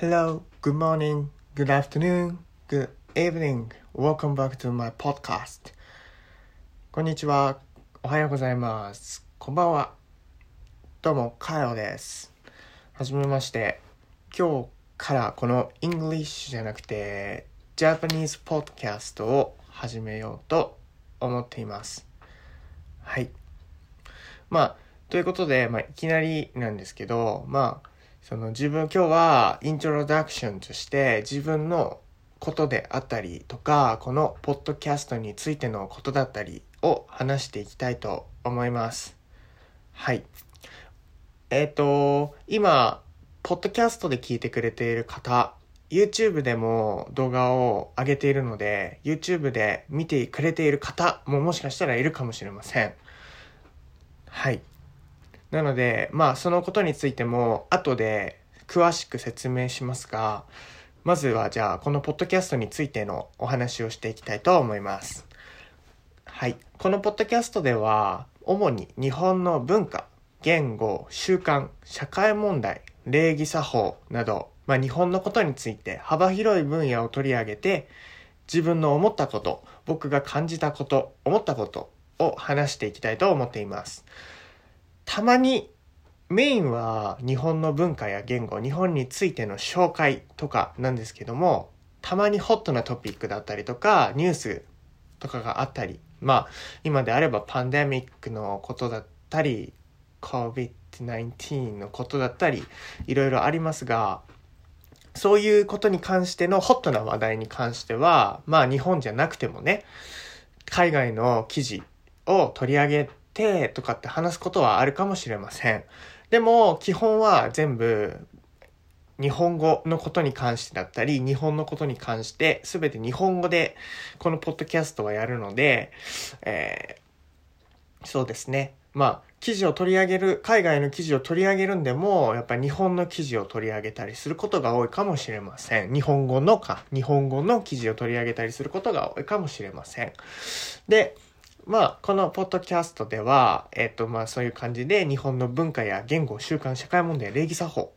Hello, good morning, good afternoon, good evening. Welcome back to my podcast. こんにちは。おはようございます。こんばんは。どうも、カヨです。はじめまして。今日からこの English じゃなくて Japanese podcast を始めようと思っています。はい。まあ、ということで、まあ、いきなりなんですけど、まあ、その自分、今日はイントロダクションとして自分のことであったりとか、このポッドキャストについてのことだったりを話していきたいと思います。はい。えっ、と、今、ポッドキャストで聞いてくれている方、YouTube でも動画を上げているので、YouTube で見てくれている方ももしかしたらいるかもしれません。はい。なので、まあ、そのことについても、後で詳しく説明しますが、まずはじゃあ、このポッドキャストについてのお話をしていきたいと思います。はい。このポッドキャストでは、主に日本の文化、言語、習慣、社会問題、礼儀作法など、まあ、日本のことについて幅広い分野を取り上げて、自分の思ったこと、僕が感じたこと、思ったことを話していきたいと思っています。たまにメインは日本の文化や言語、日本についての紹介とかなんですけども、たまにホットなトピックだったりとか、ニュースとかがあったり、まあ、今であればパンデミックのことだったり、COVID-19 のことだったり、いろいろありますが、そういうことに関してのホットな話題に関しては、まあ日本じゃなくてもね、海外の記事を取り上げてとかって話すことはあるかもしれません。でも基本は全部日本語のことに関してだったり、日本のことに関して全て日本語でこのポッドキャストはやるので、えーそうですね。まあ、記事を取り上げる、海外の記事を取り上げるんでも、やっぱり日本の記事を取り上げたりすることが多いかもしれません。日本語のか、日本語の記事を取り上げたりすることが多いかもしれません。で、まあ、このポッドキャストでは、えっと、まあ、そういう感じで日本の文化や言語、習慣、社会問題、礼儀作法、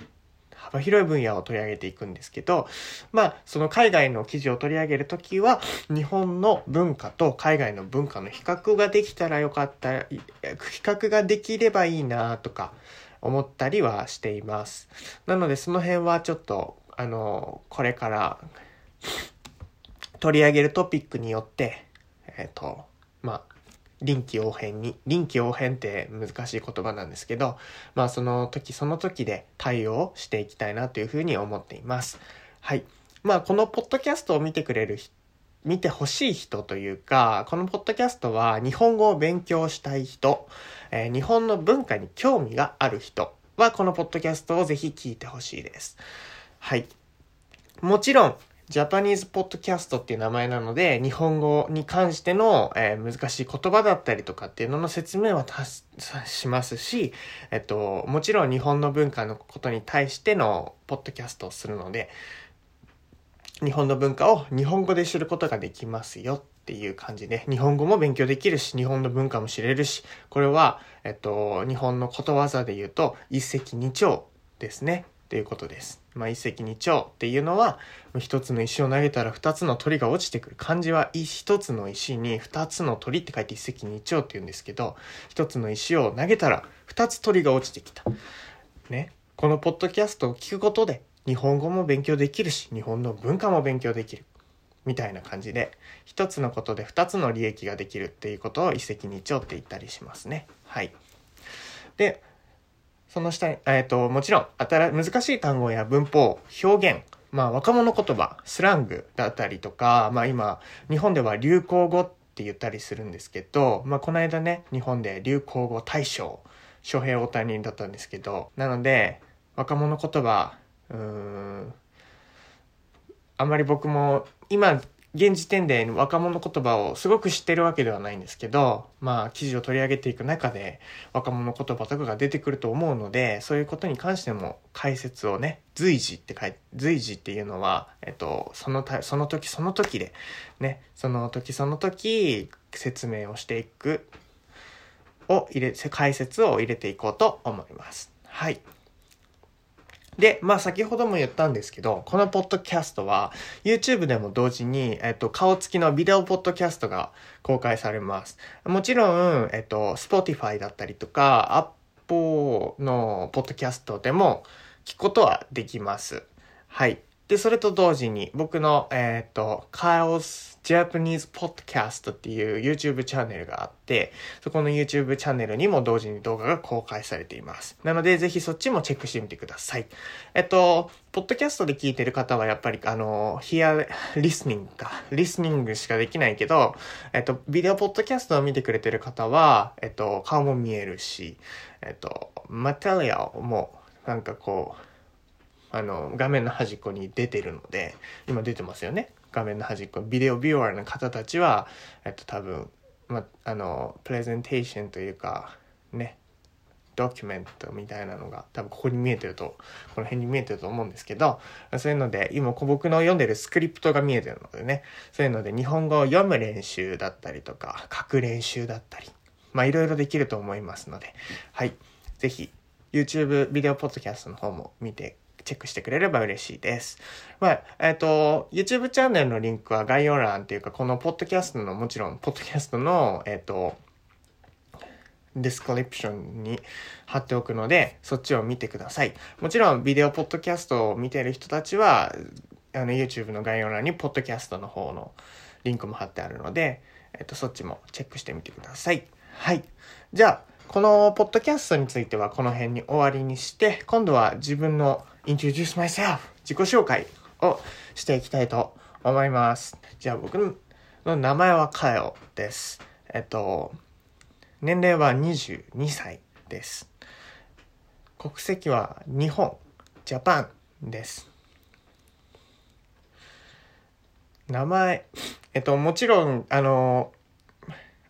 幅広い分野を取り上げていくんですけど、まあ、その海外の記事を取り上げるときは、日本の文化と海外の文化の比較ができたらよかった、比較ができればいいなとか思ったりはしています。なので、その辺はちょっと、あの、これから取り上げるトピックによって、えっ、と、まあ、臨機応変に、臨機応変って難しい言葉なんですけど、まあその時その時で対応していきたいなというふうに思っています。はい。まあこのポッドキャストを見てくれる人見てほしい人というか、このポッドキャストは日本語を勉強したい人、えー日本の文化に興味がある人はこのポッドキャストをぜひ聞いてほしいです。はい。もちろん、ジャパニーズポッドキャストっていう名前なので、日本語に関しての、えー難しい言葉だったりとかっていうのの説明はししますし、えっと、もちろん日本の文化のことに対してのポッドキャストをするので、日本の文化を日本語で知ることができますよっていう感じで、日本語も勉強できるし、日本の文化も知れるし、これは、えっと、日本のことわざで言うと、一石二鳥ですね。っていうことです。まあ、一石二鳥っていうのは、一つの石を投げたら二つの鳥が落ちてくる。漢字は一つの石に二つの鳥って書いて一石二鳥って言うんですけど、一つの石を投げたら二つ鳥が落ちてきた。ね。このポッドキャストを聞くことで、日本語も勉強できるし、日本の文化も勉強できる。みたいな感じで、一つのことで二つの利益ができるっていうことを一石二鳥って言ったりしますね。はい。で、その下に、えっ、と、もちろん、新難しい単語や文法、表現、まあ、若者言葉、スラングだったりとか、まあ今、日本では流行語って言ったりするんですけど、まあこの間ね、日本で流行語大賞、翔平大谷だったんですけど、なので、若者言葉、うーん、あんまり僕も、今、現時点で若者言葉をすごく知ってるわけではないんですけど、まあ記事を取り上げていく中で若者言葉とかが出てくると思うので、そういうことに関しても解説をね、随時って書いて、随時っていうのは、えっと、そのた、その時その時で、ね、その時その時説明をしていく、を入れ、解説を入れていこうと思います。はい。で、まあ先ほども言ったんですけど、このポッドキャストは YouTube でも同時に、えっと、顔つきのビデオポッドキャストが公開されます。もちろん、えっと、Spotify だったりとか、Apple のポッドキャストでも聞くことはできます。はい。で、それと同時に僕の、えっ、と、Kyle's Japanese Podcast っていう YouTube チャンネルがあって、そこの YouTube チャンネルにも同時に動画が公開されています。なので、ぜひそっちもチェックしてみてください。えっと、ポッドキャストで聞いてる方はやっぱり、あの、hear listening か、リスニングしかできないけど、えっと、ビデオポッドキャストを見てくれてる方は、えっと、顔も見えるし、えっと、マテリアも、なんかこう、あの、画面の端っこに出てるので、今出てますよね。画面の端っこ。ビデオビューアーの方たちは、えっと、多分、ま、あの、プレゼンテーションというか、ね、ドキュメントみたいなのが多分ここに見えてると、この辺に見えてると思うんですけど、そういうので、今僕の読んでるスクリプトが見えてるのでね、そういうので日本語を読む練習だったりとか、書く練習だったり、まあいろいろできると思いますので、はい。ぜひ、YouTube ビデオポッドキャストの方も見てチェックしてくれれば嬉しいです。まあ、えっ、ー、と、YouTube チャンネルのリンクは概要欄っていうか、このポッドキャストの、もちろん、ポッドキャストの、えっ、ー、と、description に貼っておくので、そっちを見てください。もちろん、ビデオポッドキャストを見てる人たちは、あの、YouTube の概要欄に、ポッドキャストの方のリンクも貼ってあるので、えっ、ー、と、そっちもチェックしてみてください。はい。じゃあ、このポッドキャストについてはこの辺に終わりにして、今度は自分の introduce myself 自己紹介をしていきたいと思います。じゃあ僕の名前はカヨです。えっと、年齢は22歳です。国籍は日本、ジャパンです。名前、えっと、もちろん、あの、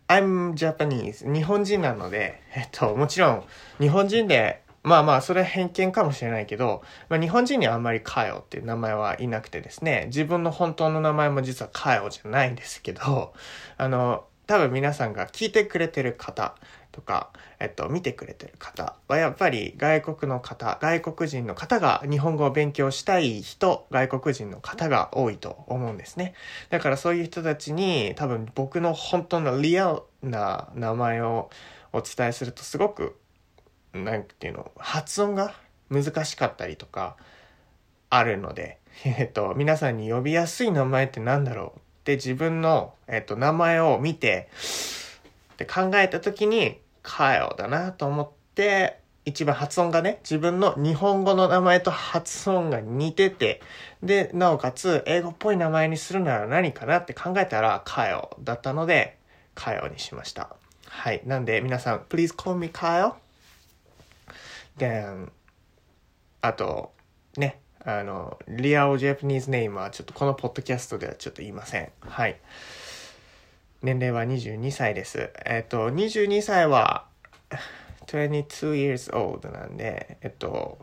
I'm Japanese 日本人なので、えっと、もちろん日本人で、まあまあ、それ偏見かもしれないけど、まあ、日本人にはあんまりカヨっていう名前はいなくてですね、自分の本当の名前も実はカヨじゃないんですけど、あの、多分皆さんが聞いてくれてる方とか、えっと、見てくれてる方はやっぱり外国の方、外国人の方が日本語を勉強したい人、外国人の方が多いと思うんですね。だからそういう人たちに多分僕の本当のリアルな名前をお伝えするとすごく、なんていうの、発音が難しかったりとかあるので、えっと、皆さんに呼びやすい名前って何だろうって自分の、えっと、名前を見て、って考えた時に、カヨだなと思って、一番発音がね、自分の日本語の名前と発音が似てて、で、なおかつ英語っぽい名前にするなら何かなって考えたら、カヨだったので、カヨにしました。はい。なんで皆さん、please call me Kyle. Then, あと、ね、あの、リアルジャパニーズネームはちょっとこのポッドキャストではちょっと言いません。はい。年齢は22歳です。えっと、22歳は22 years old なんで、えっと、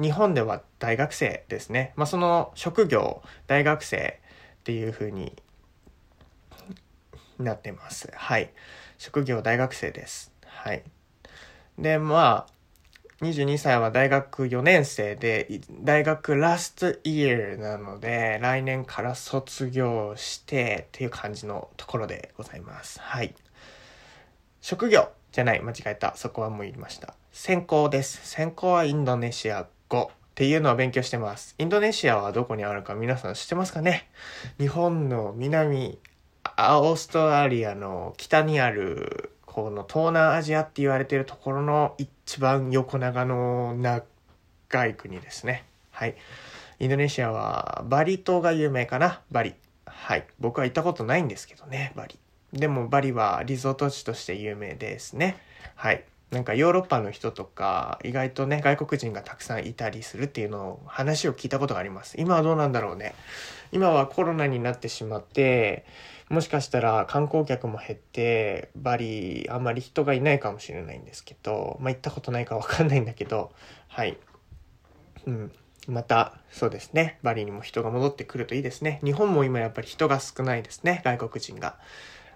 日本では大学生ですね。まあ、その職業、大学生っていう風になってます。はい。職業大学生です。はい。で、まあ、22歳は大学4年生で、大学ラストイヤーなので、来年から卒業してっていう感じのところでございます。はい。職業じゃない、間違えた。そこはもう言いました。専攻です。専攻はインドネシア語っていうのを勉強してます。インドネシアはどこにあるか皆さん知ってますかね？日本の南、オーストラリアの北にあるこの東南アジアって言われてるところの一番横長の長い国ですね。はい。インドネシアはバリ島が有名かな？バリ。はい。僕は行ったことないんですけどね、バリ。でもバリはリゾート地として有名ですね。はい。なんかヨーロッパの人とか意外とね外国人がたくさんいたりするっていうのを話を聞いたことがあります。今はどうなんだろうね。今はコロナになってしまってもしかしたら観光客も減ってバリあんまり人がいないかもしれないんですけどまあ行ったことないかわかんないんだけどはい。うん。またそうですね。バリにも人が戻ってくるといいですね。日本も今やっぱり人が少ないですね。外国人が。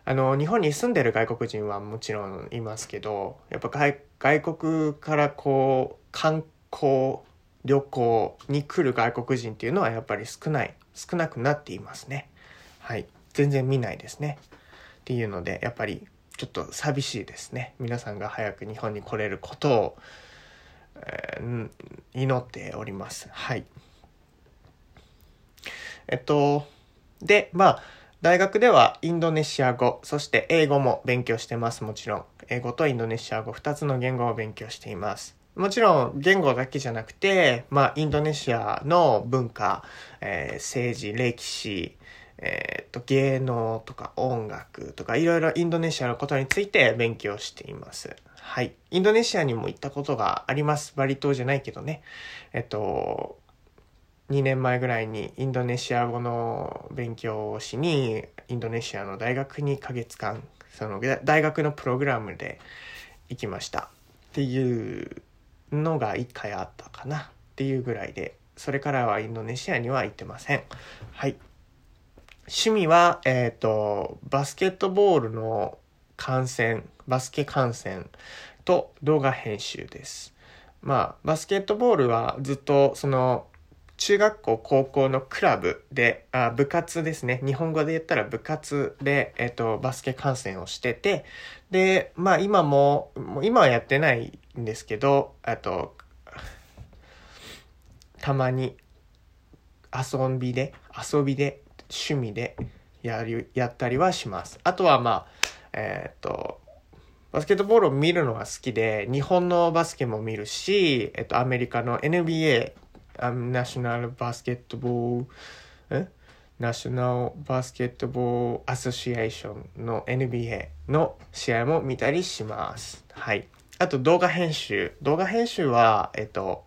あの日本に住んでる外国人はもちろんいますけどやっぱ外国からこう観光旅行に来る外国人っていうのはやっぱり少ない、少なくなっていますね。はい。全然見ないですね。っていうので、やっぱりちょっと寂しいですね。皆さんが早く日本に来れることを、えー、祈っております。はい。えっと、で、まあ、大学ではインドネシア語、そして英語も勉強してます。もちろん。英語とインドネシア語、2つの言語を勉強しています。もちろん言語だけじゃなくて、まあ、インドネシアの文化、えー、政治、歴史、えー、と芸能とか音楽とかいろいろインドネシアのことについて勉強しています。はい。インドネシアにも行ったことがあります。バリ島じゃないけどね。えっと、2年前ぐらいにインドネシア語の勉強をしにインドネシアの大学に1ヶ月間その大学のプログラムで行きましたっていうのが1回あったかなっていうぐらいでそれからはインドネシアには行ってませんはい趣味はえっ、ー、とバスケットボールの観戦バスケ観戦と動画編集ですまあバスケットボールはずっとその中学校、高校のクラブで、あ部活ですね。日本語で言ったら部活で、えっ、と、バスケ観戦をしてて、で、まあ今も、もう今はやってないんですけど、あと、たまに遊びで、遊びで、趣味でやる、やったりはします。あとはまあ、えっ、と、バスケットボールを見るのが好きで、日本のバスケも見るし、えっと、アメリカの NBA ナショナルバスケットボール、ナショナルバスケットボールアソシエーションの NBA の試合も見たりします。はい。あと動画編集。動画編集は、えっと、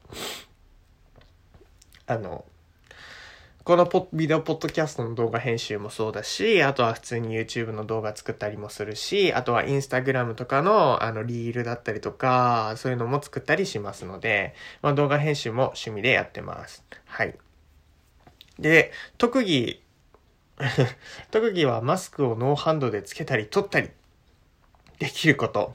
あの、このポビデオポッドキャストの動画編集もそうだし、あとは普通に YouTube の動画作ったりもするし、あとは Instagram とかのあのリールだったりとか、そういうのも作ったりしますので、まあ、動画編集も趣味でやってます。はい。で、特技、特技はマスクをノーハンドでつけたり取ったりできること。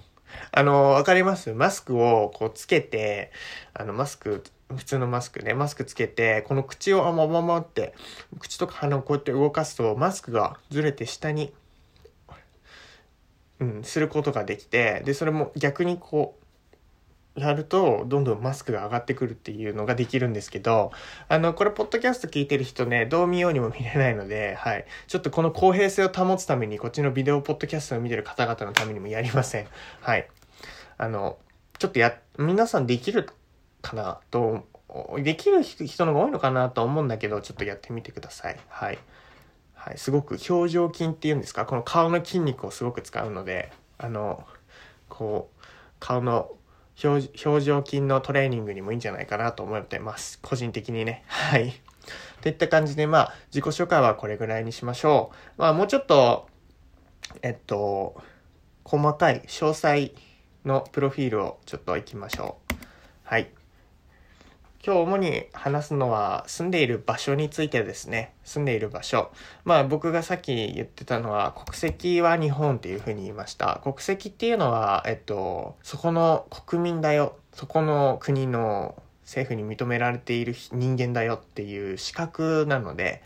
あの、わかります？マスクをこうつけて、あの、マスク普通のマスクね、マスクつけて、この口をあまままって、口とか鼻をこうやって動かすと、マスクがずれて下に、うん、することができて、で、それも逆にこう、やると、どんどんマスクが上がってくるっていうのができるんですけど、あの、これ、ポッドキャスト聞いてる人ね、どう見ようにも見れないので、はい。ちょっとこの公平性を保つために、こっちのビデオポッドキャストを見てる方々のためにもやりません。はい。あの、ちょっとや、皆さんできるかなと、できる人の方が多いのかなと思うんだけど、ちょっとやってみてください。はい。はい。すごく表情筋っていうんですか？この顔の筋肉をすごく使うので、あの、こう、顔の表情筋のトレーニングにもいいんじゃないかなと思ってます。個人的にね。はい。といった感じで、まあ、自己紹介はこれぐらいにしましょう。まあ、もうちょっと、えっと、細かい詳細のプロフィールをちょっと行きましょう。はい。今日主に話すのは住んでいる場所についてですね。住んでいる場所。まあ僕がさっき言ってたのは国籍は日本っていうふうに言いました。国籍っていうのは、えっと、そこの国民だよ。そこの国の政府に認められている人間だよっていう資格なので、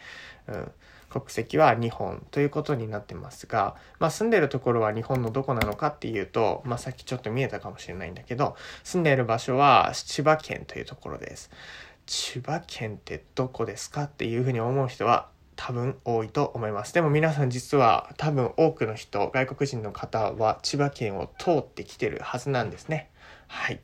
うん。国籍は日本ということになってますが、まあ、住んでるところは日本のどこなのかっていうと、まあ、さっきちょっと見えたかもしれないんだけど住んでいる場所は千葉県というところです。千葉県ってどこですかっていうふうに思う人は多分多いと思います。でも皆さん実は多分多くの人外国人の方は千葉県を通ってきてるはずなんですね。はい。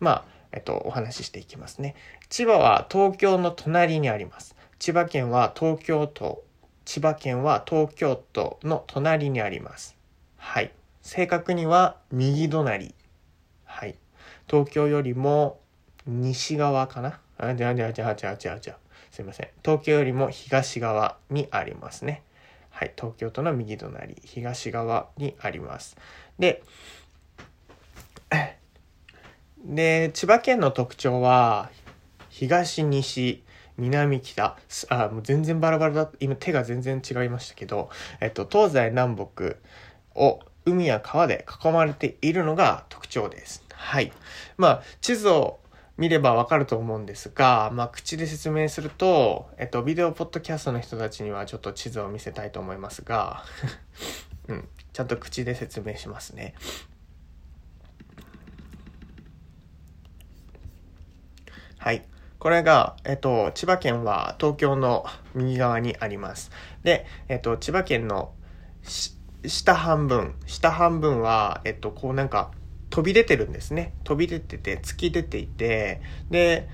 まあえっとお話ししていきますね。千葉は東京の隣にあります。千葉県は東京都、千葉県は東京都の隣にあります。はい。正確には右隣。はい。東京よりも西側かな？あ、じゃあじゃあじゃあじゃあじゃあじゃあ。すいません。東京よりも東側にありますね。はい。東京都の右隣、東側にあります。で、で、千葉県の特徴は、東西南北、あ、もう全然バラバラだ、今手が全然違いましたけど、えっと、東西南北を海や川で囲まれているのが特徴です。はい。まあ、地図を見ればわかると思うんですが、まあ、口で説明すると、えっと、ビデオポッドキャストの人たちにはちょっと地図を見せたいと思いますが、うん、ちゃんと口で説明しますね。はい。これが、えっと、千葉県は東京の右側にあります。で、えっと、千葉県の下半分、下半分は、えっと、こうなんか、飛び出てるんですね。飛び出てて、突き出ていて、で、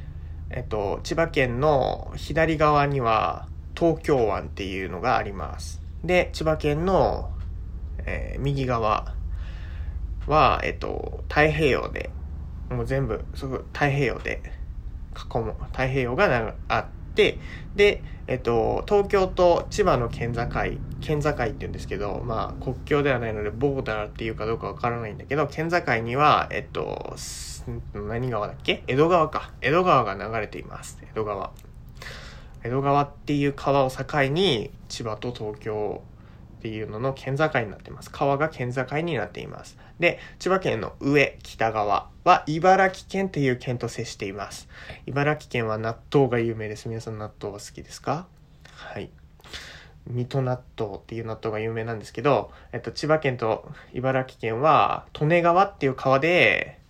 えっと、千葉県の左側には東京湾っていうのがあります。で、千葉県の、えー、右側は、えっと、太平洋で、もう全部、すごい太平洋で囲む、太平洋があって、で、えっと、東京と千葉の県境、県境って言うんですけど、まあ、国境ではないので、ボーダーっていうかどうかわからないんだけど、県境には、えっと、何川だっけ？江戸川か。江戸川が流れています。江戸川。江戸川っていう川を境に、千葉と東京っていうのの県境になっています。川が県境になっています。で、千葉県の上、北側は茨城県っていう県と接しています。茨城県は納豆が有名です。皆さん納豆は好きですか？はい。水戸納豆っていう納豆が有名なんですけど、えっと、千葉県と茨城県は利根川っていう川で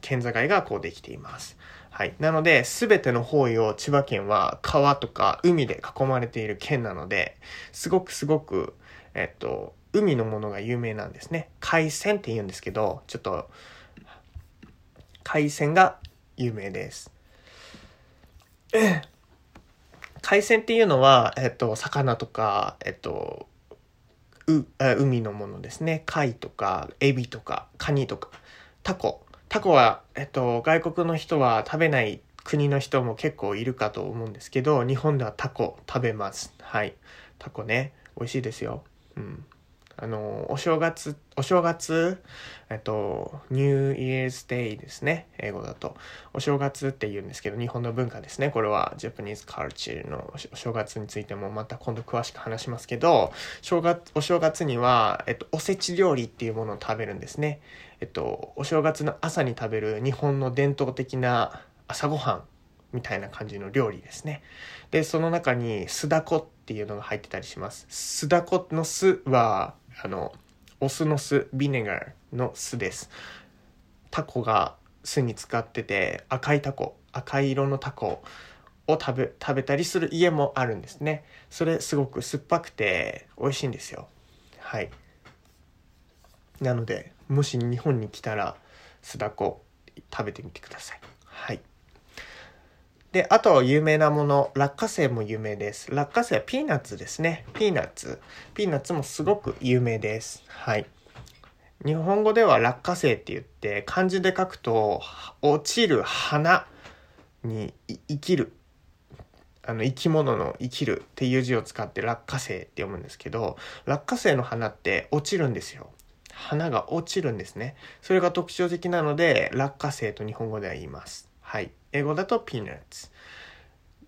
県境がこうできています。はい。なので、すべての方位を千葉県は川とか海で囲まれている県なので、すごくすごく、えっと、海のものが有名なんですね。海鮮って言うんですけど、ちょっと、海鮮が有名です。海鮮っていうのは、えっと、魚とか、えっと、う、海のものですね。貝とか、エビとか、カニとか、タコ。タコは、えっと、外国の人は食べない国の人も結構いるかと思うんですけど、日本ではタコ食べます。はい。タコね、美味しいですよ。うん。あの、お正月、お正月、えっと、ニューイヤーズデイですね。英語だと。お正月って言うんですけど、日本の文化ですね。これは、ジャパニーズカルチャーのお正月についてもまた今度詳しく話しますけど、正月、お正月には、えっと、おせち料理っていうものを食べるんですね。えっと、お正月の朝に食べる日本の伝統的な朝ごはんみたいな感じの料理ですね。で、その中に、酢だこっていうのが入ってたりします。酢だこの酢は、あの、お酢の酢、ビネガーの酢です。タコが酢に使ってて、赤いタコ、赤い色のタコを食べ、食べたりする家もあるんですね。それすごく酸っぱくて美味しいんですよ。はい。なので、もし日本に来たら、酢だこ食べてみてください。はい。で、あと有名なもの、落花生も有名です。落花生はピーナッツですね。ピーナッツ。ピーナッツもすごく有名です。はい。日本語では落花生って言って、漢字で書くと、落ちる花に生きる。あの、生き物の生きるっていう字を使って落花生って読むんですけど、落花生の花って落ちるんですよ。花が落ちるんですね。それが特徴的なので、落花生と日本語では言います。はい。英語だと peanuts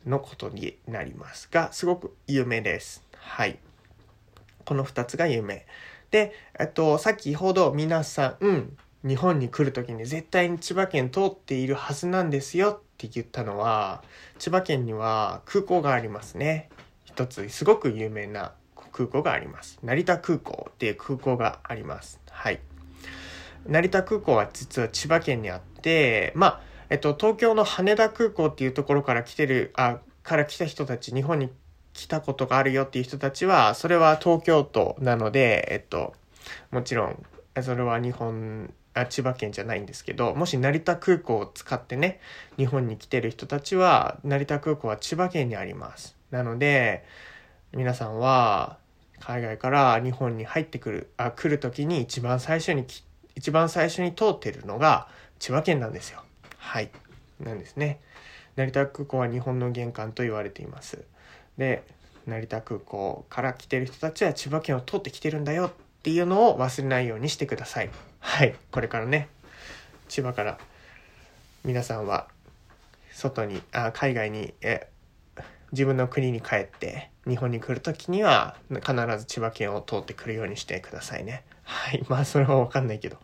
のことになりますが、すごく有名です。はい。この2つが有名。で、えっと、先ほど皆さん、うん、日本に来る時に絶対に千葉県通っているはずなんですよって言ったのは、千葉県には空港がありますね。一つすごく有名な空港があります。成田空港っていう空港があります。はい。成田空港は実は千葉県にあって、まあ、えっと、東京の羽田空港っていうところから来てる、あ、から来た人たち、日本に来たことがあるよっていう人たちは、それは東京都なので、えっと、もちろん、それは日本、あ千葉県じゃないんですけど、もし成田空港を使ってね、日本に来てる人たちは、成田空港は千葉県にあります。なので、皆さんは、海外から日本に入ってくる、あ、来る時に一番最初に一番最初に通ってるのが千葉県なんですよ。はい、なんですね。成田空港は日本の玄関と言われています。で、成田空港から来てる人たちは千葉県を通ってきてるんだよっていうのを忘れないようにしてください。はい、これからね、千葉から皆さんは外に、あ海外にえ自分の国に帰って日本に来る時には必ず千葉県を通ってくるようにしてくださいね。はい。まあそれはわかんないけど。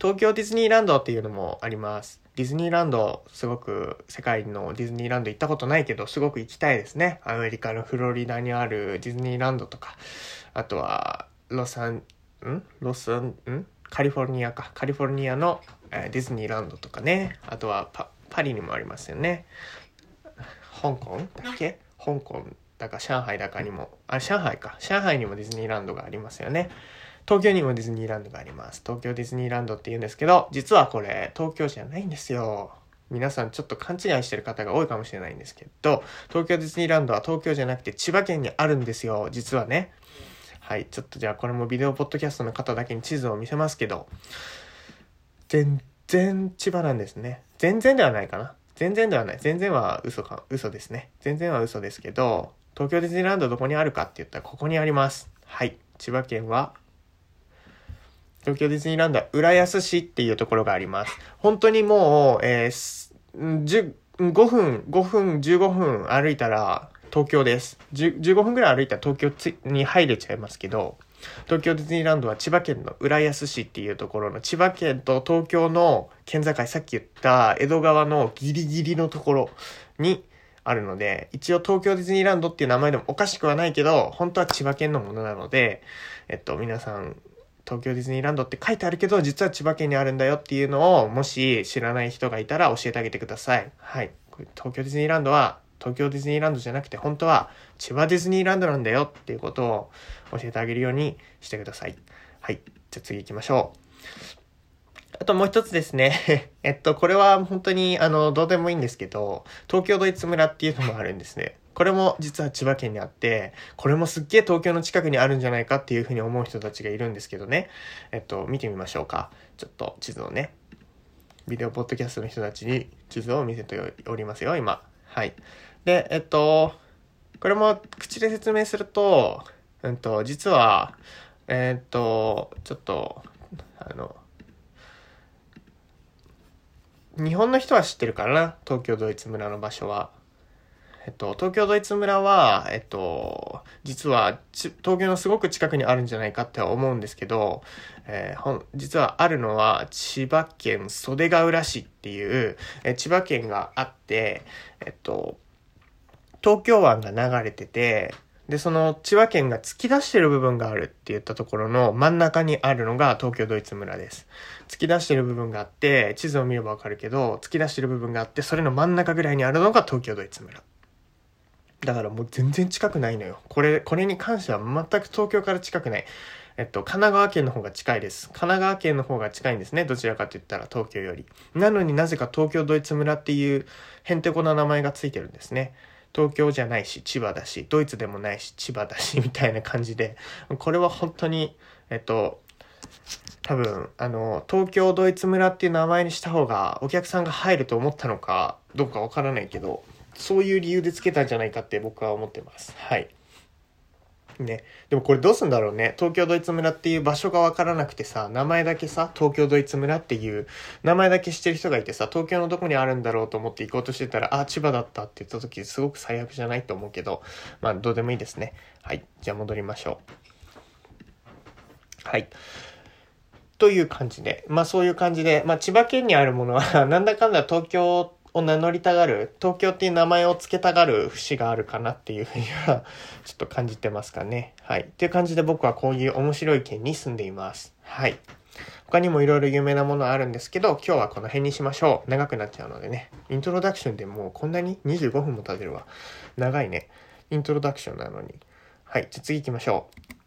東京ディズニーランドっていうのもあります。ディズニーランド、すごく世界のディズニーランド行ったことないけど、すごく行きたいですね。アメリカのフロリダにあるディズニーランドとか、あとは、ロサン、ん？ロサン、ん？カリフォルニアか。カリフォルニアの、えディズニーランドとかね。あとはパ、パリにもありますよね。香港だっけ？香港だか上海だかにも、あ、上海か。上海にもディズニーランドがありますよね。東京にもディズニーランドがあります。東京ディズニーランドって言うんですけど、実はこれ東京じゃないんですよ。皆さんちょっと勘違いしてる方が多いかもしれないんですけど、東京ディズニーランドは東京じゃなくて千葉県にあるんですよ。実はね。はい。ちょっとじゃあこれもビデオポッドキャストの方だけに地図を見せますけど、全然千葉なんですね。全然ではないかな。全然ではない。全然は嘘か、嘘ですね。全然は嘘ですけど、東京ディズニーランドどこにあるかって言ったらここにあります。はい。千葉県は、東京ディズニーランドは浦安市っていうところがあります。本当にもう、えー10 5分、5分、15分歩いたら東京です。15分ぐらい歩いたら東京に入れちゃいますけど、東京ディズニーランドは千葉県の浦安市っていうところの千葉県と東京の県境、さっき言った江戸川のギリギリのところにあるので、一応東京ディズニーランドっていう名前でもおかしくはないけど、本当は千葉県のものなので、えっと、皆さん、東京ディズニーランドって書いてあるけど、実は千葉県にあるんだよっていうのを、もし知らない人がいたら教えてあげてください。はい。東京ディズニーランドは、東京ディズニーランドじゃなくて、本当は千葉ディズニーランドなんだよっていうことを教えてあげるようにしてください。はい。じゃあ次行きましょう。あともう一つですね。えっと、これは本当に、あの、どうでもいいんですけど、東京ドイツ村っていうのもあるんですね。これも実は千葉県にあって、これもすっげえ東京の近くにあるんじゃないかっていうふうに思う人たちがいるんですけどね。えっと、見てみましょうか。ちょっと地図をね。ビデオポッドキャストの人たちに地図を見せておりますよ、今。はい。で、えっと、これも口で説明すると、うんと、実は、えっと、ちょっと、あの、日本の人は知ってるからな、東京ドイツ村の場所は。えっと、東京ドイツ村は、えっと、実は東京のすごく近くにあるんじゃないかって思うんですけど、えーほん実はあるのは千葉県袖ヶ浦市っていう、えー千葉県があって、えっと、東京湾が流れてて、で、その千葉県が突き出してる部分があるって言ったところの真ん中にあるのが東京ドイツ村です。突き出してる部分があって、地図を見ればわかるけど、突き出してる部分があって、それの真ん中ぐらいにあるのが東京ドイツ村。だからもう全然近くないのよ。これ、これに関しては全く東京から近くない。えっと、神奈川県の方が近いです。神奈川県の方が近いんですね。どちらかと言ったら東京より。なのになぜか東京ドイツ村っていうへんてこな名前がついてるんですね。東京じゃないし、千葉だし、ドイツでもないし、千葉だし、みたいな感じで、これは本当に、えっと、多分、あの、東京ドイツ村っていう名前にした方がお客さんが入ると思ったのかどうかわからないけど、そういう理由でつけたんじゃないかって僕は思ってます。はい。ね。でもこれどうすんだろうね。東京ドイツ村っていう場所がわからなくてさ、名前だけさ、東京ドイツ村っていう名前だけ知ってる人がいてさ、東京のどこにあるんだろうと思って行こうとしてたら、あ、千葉だったって言った時すごく最悪じゃないと思うけど、まあどうでもいいですね。はい。じゃあ戻りましょう。はい。という感じで、まあそういう感じで、まあ千葉県にあるものは、なんだかんだ東京を名乗りたがる、東京っていう名前を付けたがる節があるかなっていうふうには、ちょっと感じてますかね。はい。っていう感じで僕はこういう面白い県に住んでいます。はい。他にもいろいろ有名なものあるんですけど、今日はこの辺にしましょう。長くなっちゃうのでね。イントロダクションでもうこんなに？25分も経てるわ。長いね。イントロダクションなのに。はい。じゃあ次行きましょう。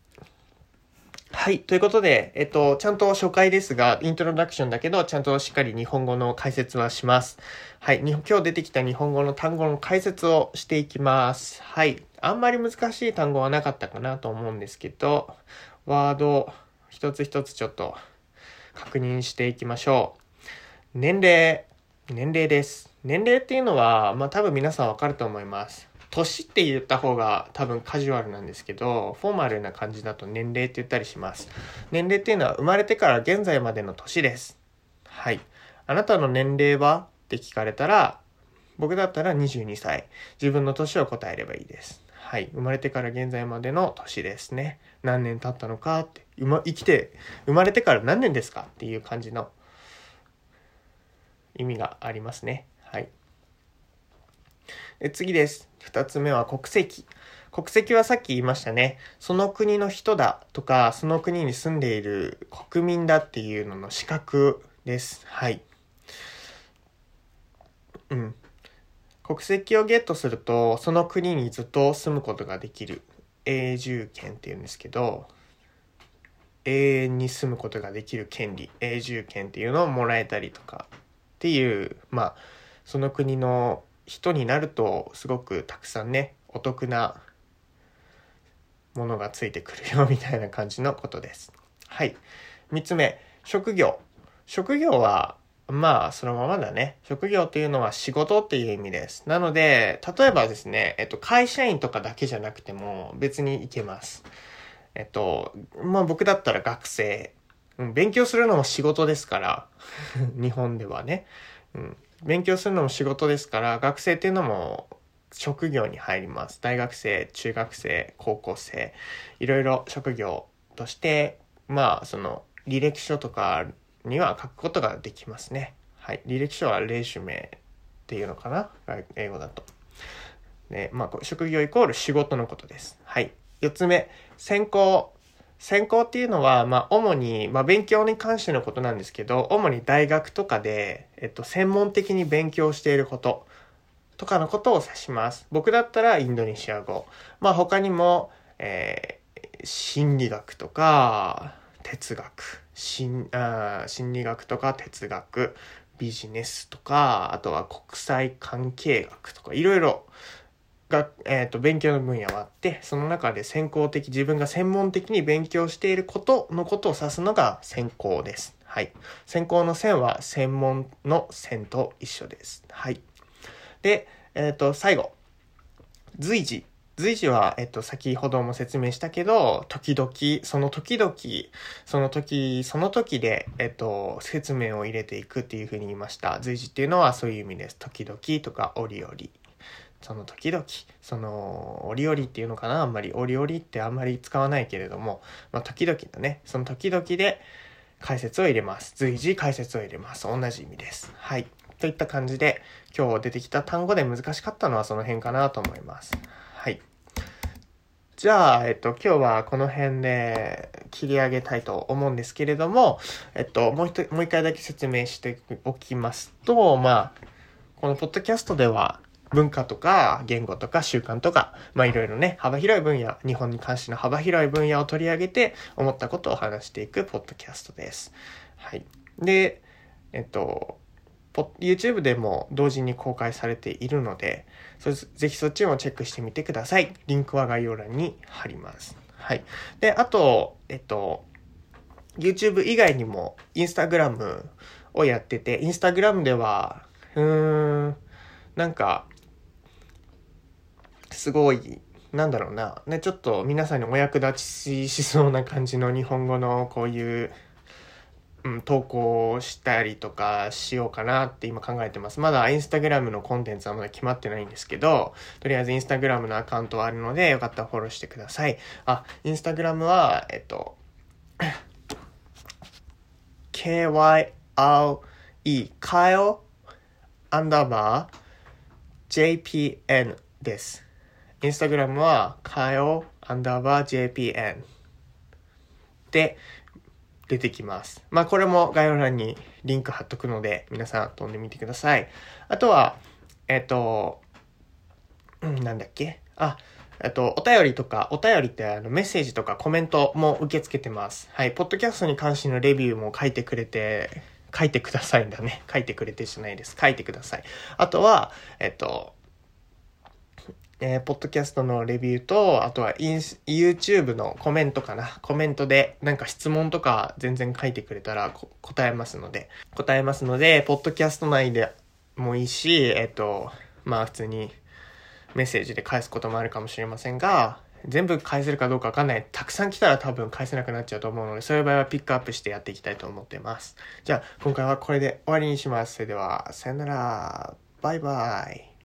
はい。ということで、えっと、ちゃんと初回ですが、イントロダクションだけど、ちゃんとしっかり日本語の解説はします。はい。今日出てきた日本語の単語の解説をしていきます。はい。あんまり難しい単語はなかったかなと思うんですけど、ワード一つ一つちょっと確認していきましょう。年齢。年齢です。年齢っていうのは、まあ多分皆さんわかると思います。年って言った方が多分カジュアルなんですけど、フォーマルな感じだと年齢って言ったりします。年齢っていうのは生まれてから現在までの年です。はい。あなたの年齢は？って聞かれたら、僕だったら22歳。自分の年を答えればいいです。はい。生まれてから現在までの年ですね。何年経ったのかって、ま生きて、生まれてから何年ですかっていう感じの意味がありますね。え次です。二つ目は国籍。国籍はさっき言いましたね。その国の人だとか、その国に住んでいる国民だっていうのの資格です。はい。うん。国籍をゲットすると、その国にずっと住むことができる永住権っていうんですけど、永遠に住むことができる権利、永住権っていうのをもらえたりとかっていう、まあ、その国の人になるとすごくたくさんね、お得なものがついてくるよみたいな感じのことです。はい。三つ目、職業。職業はまあ、そのままだね。職業っていうのは仕事っていう意味です。なので、例えばですね、えっと、会社員とかだけじゃなくても別に行けます。えっと、まあ僕だったら学生。うん、勉強するのも仕事ですから。日本ではね。うん。勉強するのも仕事ですから、学生っていうのも職業に入ります。大学生、中学生、高校生、いろいろ職業として、まあ、その、履歴書とかには書くことができますね。はい。履歴書はレジュメっていうのかな？英語だと。ね、まあ、職業イコール仕事のことです。はい。四つ目、専攻。専攻っていうのは、まあ、主に、まあ、勉強に関してのことなんですけど、主に大学とかで、えっと、専門的に勉強していることとかのことを指します。僕だったらインドネシア語。まあ、他にも、えー、心理学とか、哲学、心あ心理学とか哲学、ビジネスとか、あとは国際関係学とか、いろいろが、え、ー、と、勉強の分野はあって、その中で専攻的、自分が専門的に勉強していることのことを指すのが専攻です。はい。専攻の線は専門の線と一緒です。はい。で、えっ、ー、と、最後。随時。随時は、えっと、先ほども説明したけど、時々、その時々、その時、その時で、えっと、説明を入れていくっていうふうに言いました。随時っていうのはそういう意味です。時々とか、折々。その時々、その、折々っていうのかなあんまり、折々ってあんまり使わないけれども、まあ、時々のね、その時々で解説を入れます。随時解説を入れます。同じ意味です。はい。といった感じで、今日出てきた単語で難しかったのはその辺かなと思います。はい。じゃあ、えっと、今日はこの辺で切り上げたいと思うんですけれども、えっと、もう一、もう一回だけ説明しておきますと、まあ、このポッドキャストでは、文化とか言語とか習慣とか、まあいろいろね、幅広い分野、日本に関しての幅広い分野を取り上げて思ったことを話していくポッドキャストです。はい。で、えっと、YouTube でも同時に公開されているので、ぜひそっちもチェックしてみてください。リンクは概要欄に貼ります。はい。で、あと、えっと、YouTube 以外にも Instagram をやってて、Instagram では、うーん、なんか、すごい、なんだろうな、ね、ちょっと皆さんにお役立ちしそうな感じの日本語のこういううん、投稿したりとかしようかなって今考えてます。まだインスタグラムのコンテンツはまだ決まってないんですけど、とりあえずインスタグラムのアカウントはあるので、よかったらフォローしてください。あ、インスタグラムは、えっと、KYRE、カヨアンダーバー JPN です。インスタグラムは、カヨアンダーバー JPN で、出てきます。まあこれも概要欄にリンク貼っとくので、皆さん飛んでみてください。あとは、えっ、と、なんだっけ？あ、えっと、お便りとか、お便りってあのメッセージとかコメントも受け付けてます。はい。ポッドキャストに関してのレビューも書いてくれて、書いてくださいんだね。書いてくれてじゃないです。書いてください。あとは、えっと、えー、ポッドキャストのレビューと、あとはイン、YouTube のコメントかな。コメントで、なんか質問とか全然書いてくれたら答えますので、答えますので、ポッドキャスト内でもいいし、えっ、ー、と、まあ普通にメッセージで返すこともあるかもしれませんが、全部返せるかどうかわかんない。たくさん来たら多分返せなくなっちゃうと思うので、そういう場合はピックアップしてやっていきたいと思ってます。じゃあ、今回はこれで終わりにします。それでは、さよなら。バイバイ。